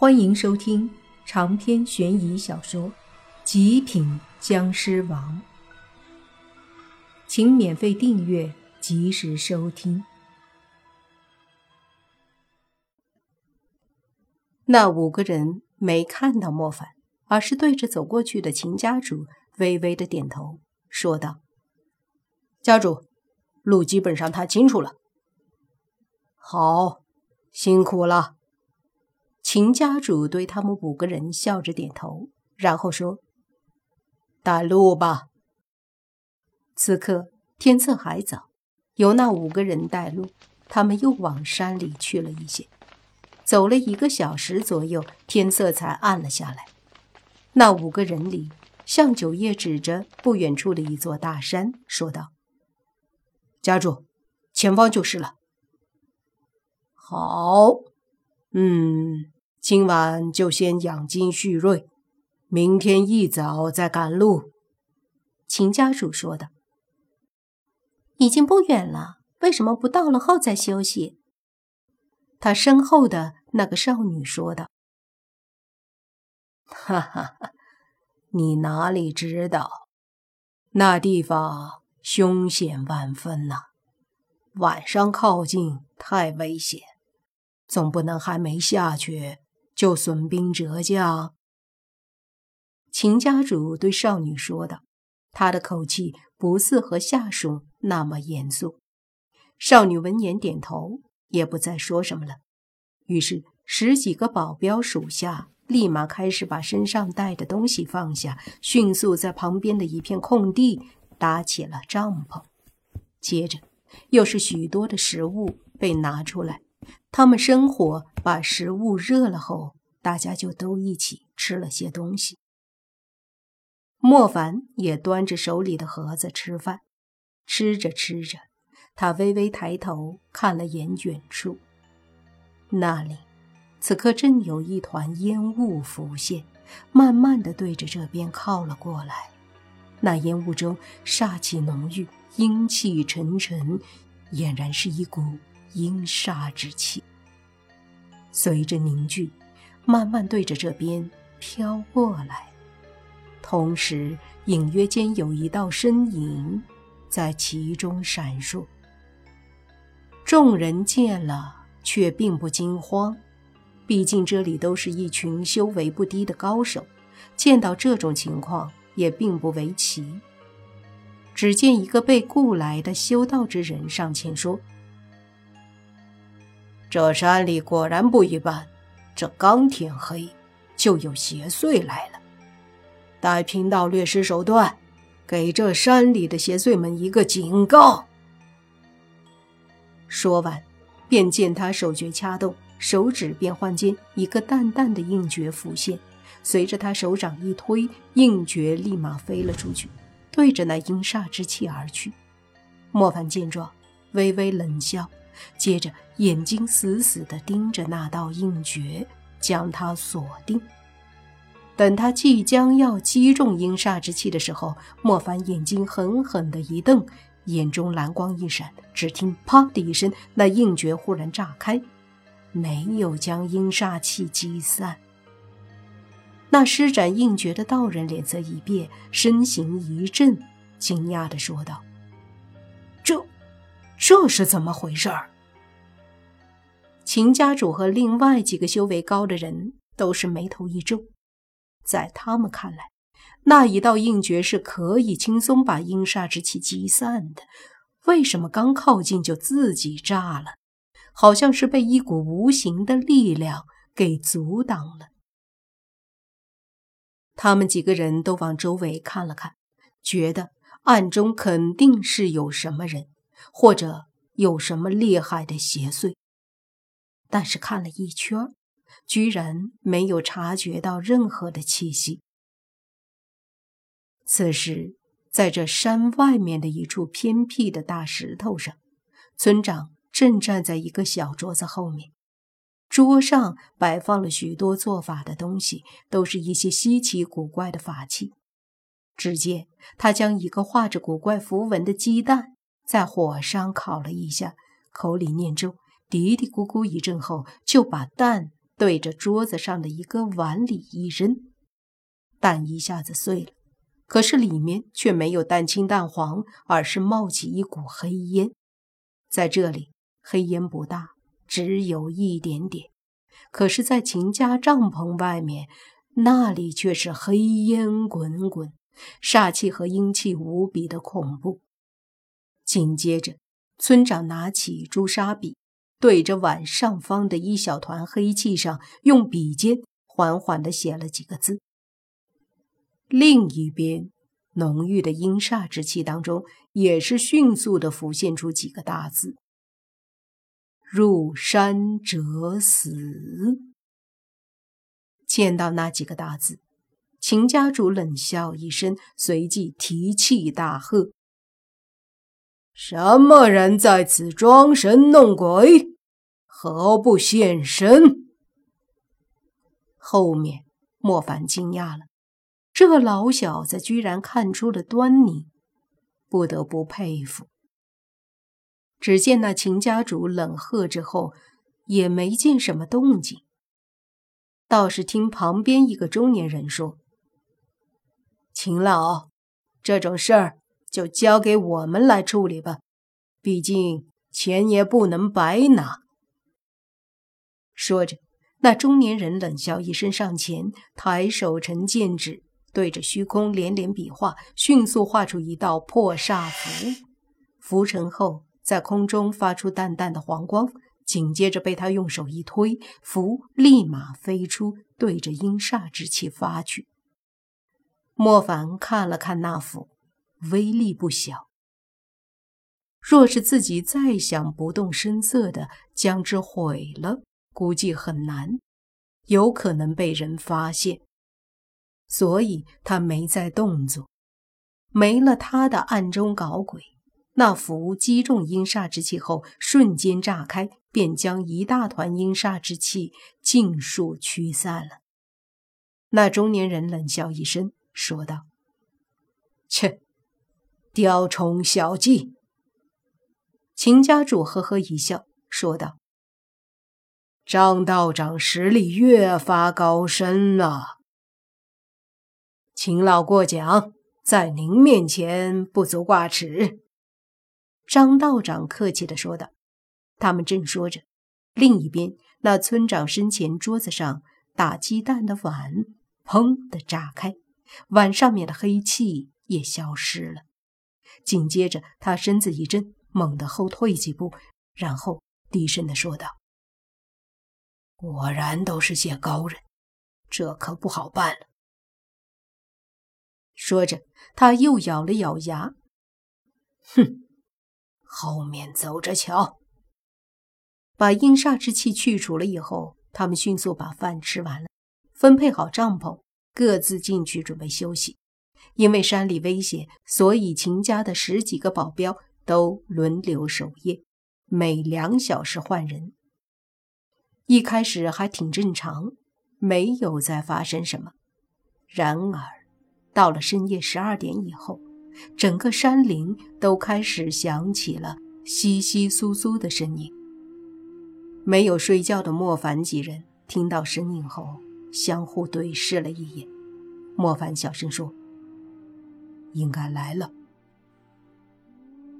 欢迎收听长篇悬疑小说《极品僵尸王》，请免费订阅，及时收听。那五个人没看到莫凡，而是对着走过去的秦家主微微的点头，说道：“家主，路基本上探清楚了。好，辛苦了。”秦家主对他们五个人笑着点头，然后说：“带路吧。”此刻天色还早，由那五个人带路，他们又往山里去了一些。走了一个小时左右，天色才暗了下来。那五个人里，向九叶指着不远处的一座大山，说道：“家主，前方就是了。”好，嗯。今晚就先养精蓄锐，明天一早再赶路。”秦家主说的。已经不远了，为什么不到了后再休息？”他身后的那个少女说道。“哈哈哈，你哪里知道，那地方凶险万分呐，晚上靠近太危险，总不能还没下去。”就损兵折将。秦家主对少女说道，他的口气不似和下属那么严肃。少女闻言点头，也不再说什么了。于是十几个保镖属下立马开始把身上带的东西放下，迅速在旁边的一片空地搭起了帐篷。接着，又是许多的食物被拿出来。他们生火，把食物热了后，大家就都一起吃了些东西。莫凡也端着手里的盒子吃饭，吃着吃着，他微微抬头看了眼远处，那里此刻正有一团烟雾浮现，慢慢的对着这边靠了过来。那烟雾中煞气浓郁，阴气沉沉，俨然是一股。阴煞之气随着凝聚，慢慢对着这边飘过来，同时隐约间有一道身影在其中闪烁。众人见了，却并不惊慌，毕竟这里都是一群修为不低的高手，见到这种情况也并不为奇。只见一个被雇来的修道之人上前说。这山里果然不一般，这刚天黑，就有邪祟来了。待贫道略施手段，给这山里的邪祟们一个警告。说完，便见他手诀掐动，手指变换间，一个淡淡的印诀浮现。随着他手掌一推，印诀立马飞了出去，对着那阴煞之气而去。莫凡见状，微微冷笑。接着，眼睛死死地盯着那道印诀，将它锁定。等他即将要击中阴煞之气的时候，莫凡眼睛狠狠地一瞪，眼中蓝光一闪，只听“啪”的一声，那印诀忽然炸开，没有将阴煞气击散。那施展印诀的道人脸色一变，身形一震，惊讶地说道：“这……”这是怎么回事儿？秦家主和另外几个修为高的人都是眉头一皱，在他们看来，那一道印诀是可以轻松把阴煞之气击散的，为什么刚靠近就自己炸了？好像是被一股无形的力量给阻挡了。他们几个人都往周围看了看，觉得暗中肯定是有什么人。或者有什么厉害的邪祟，但是看了一圈，居然没有察觉到任何的气息。此时，在这山外面的一处偏僻的大石头上，村长正站在一个小桌子后面，桌上摆放了许多做法的东西，都是一些稀奇古怪的法器。只见他将一个画着古怪符文的鸡蛋。在火上烤了一下，口里念咒，嘀嘀咕咕一阵后，就把蛋对着桌子上的一个碗里一扔，蛋一下子碎了。可是里面却没有蛋清蛋黄，而是冒起一股黑烟。在这里，黑烟不大，只有一点点。可是，在秦家帐篷外面，那里却是黑烟滚滚，煞气和阴气无比的恐怖。紧接着，村长拿起朱砂笔，对着碗上方的一小团黑气上，用笔尖缓缓地写了几个字。另一边，浓郁的阴煞之气当中，也是迅速的浮现出几个大字：“入山者死。”见到那几个大字，秦家主冷笑一声，随即提气大喝：“什么人在此装神弄鬼？何不现身？”后面，莫凡惊讶了。这老小子居然看出了端倪，不得不佩服。只见那秦家主冷喝之后，也没见什么动静，倒是听旁边一个中年人说：“秦老，这种事儿就交给我们来处理吧，毕竟钱也不能白拿。”说着，那中年人冷笑一声，上前抬手成剑指。对着虚空连连比划，迅速画出一道破煞符。符成后，在空中发出淡淡的黄光，紧接着被他用手一推，符立马飞出，对着阴煞之气发去。莫凡看了看那符，威力不小。若是自己再想不动声色的将之毁了，估计很难，有可能被人发现。所以他没再动作，没了他的暗中搞鬼。那符击中阴煞之气后，瞬间炸开，便将一大团阴煞之气尽数驱散了。那中年人冷笑一声，说道：“切，雕虫小技。”秦家主呵呵一笑，说道：“张道长实力越发高深了。”秦老过奖，在您面前不足挂齿。”张道长客气的说道。他们正说着，另一边，那村长身前桌子上打鸡蛋的碗砰的炸开，碗上面的黑气也消失了。紧接着，他身子一震，猛地后退几步，然后低声的说道：“果然都是些高人，这可不好办了。”说着，他又咬了咬牙，哼，后面走着瞧。把阴煞之气去除了以后，他们迅速把饭吃完了，分配好帐篷，各自进去准备休息。因为山里危险，所以秦家的十几个保镖都轮流守夜，每两小时换人。一开始还挺正常，没有再发生什么。然而，到了深夜十二点以后，整个山林都开始响起了窸窸窣窣的声音。没有睡觉的莫凡几人听到声音后，相互对视了一眼。莫凡小声说：“应该来了。”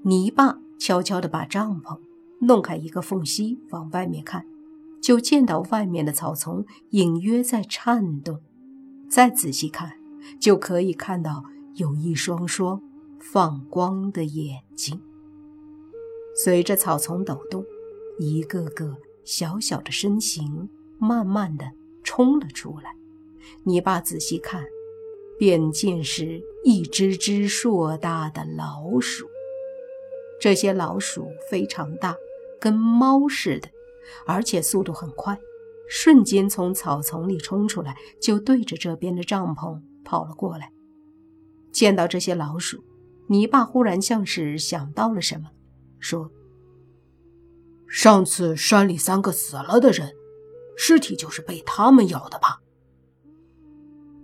泥巴悄悄地把帐篷弄开一个缝隙，往外面看，就见到外面的草丛隐约在颤动。再仔细看。就可以看到有一双双放光的眼睛。随着草丛抖动，一个个小小的身形慢慢的冲了出来。泥巴仔细看，便见是一只只硕大的老鼠。这些老鼠非常大，跟猫似的，而且速度很快，瞬间从草丛里冲出来，就对着这边的帐篷。跑了过来，见到这些老鼠，泥巴忽然像是想到了什么，说：“上次山里三个死了的人，尸体就是被他们咬的吧？”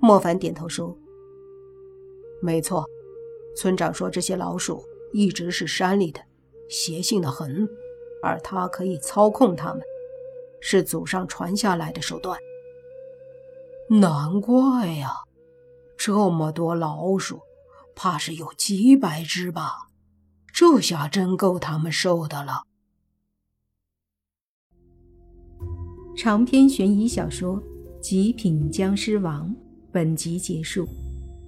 莫凡点头说：“没错，村长说这些老鼠一直是山里的，邪性的很，而他可以操控他们。是祖上传下来的手段。难怪呀，这么多老鼠，怕是有几百只吧？这下真够他们受的了。长篇悬疑小说《极品僵尸王》本集结束，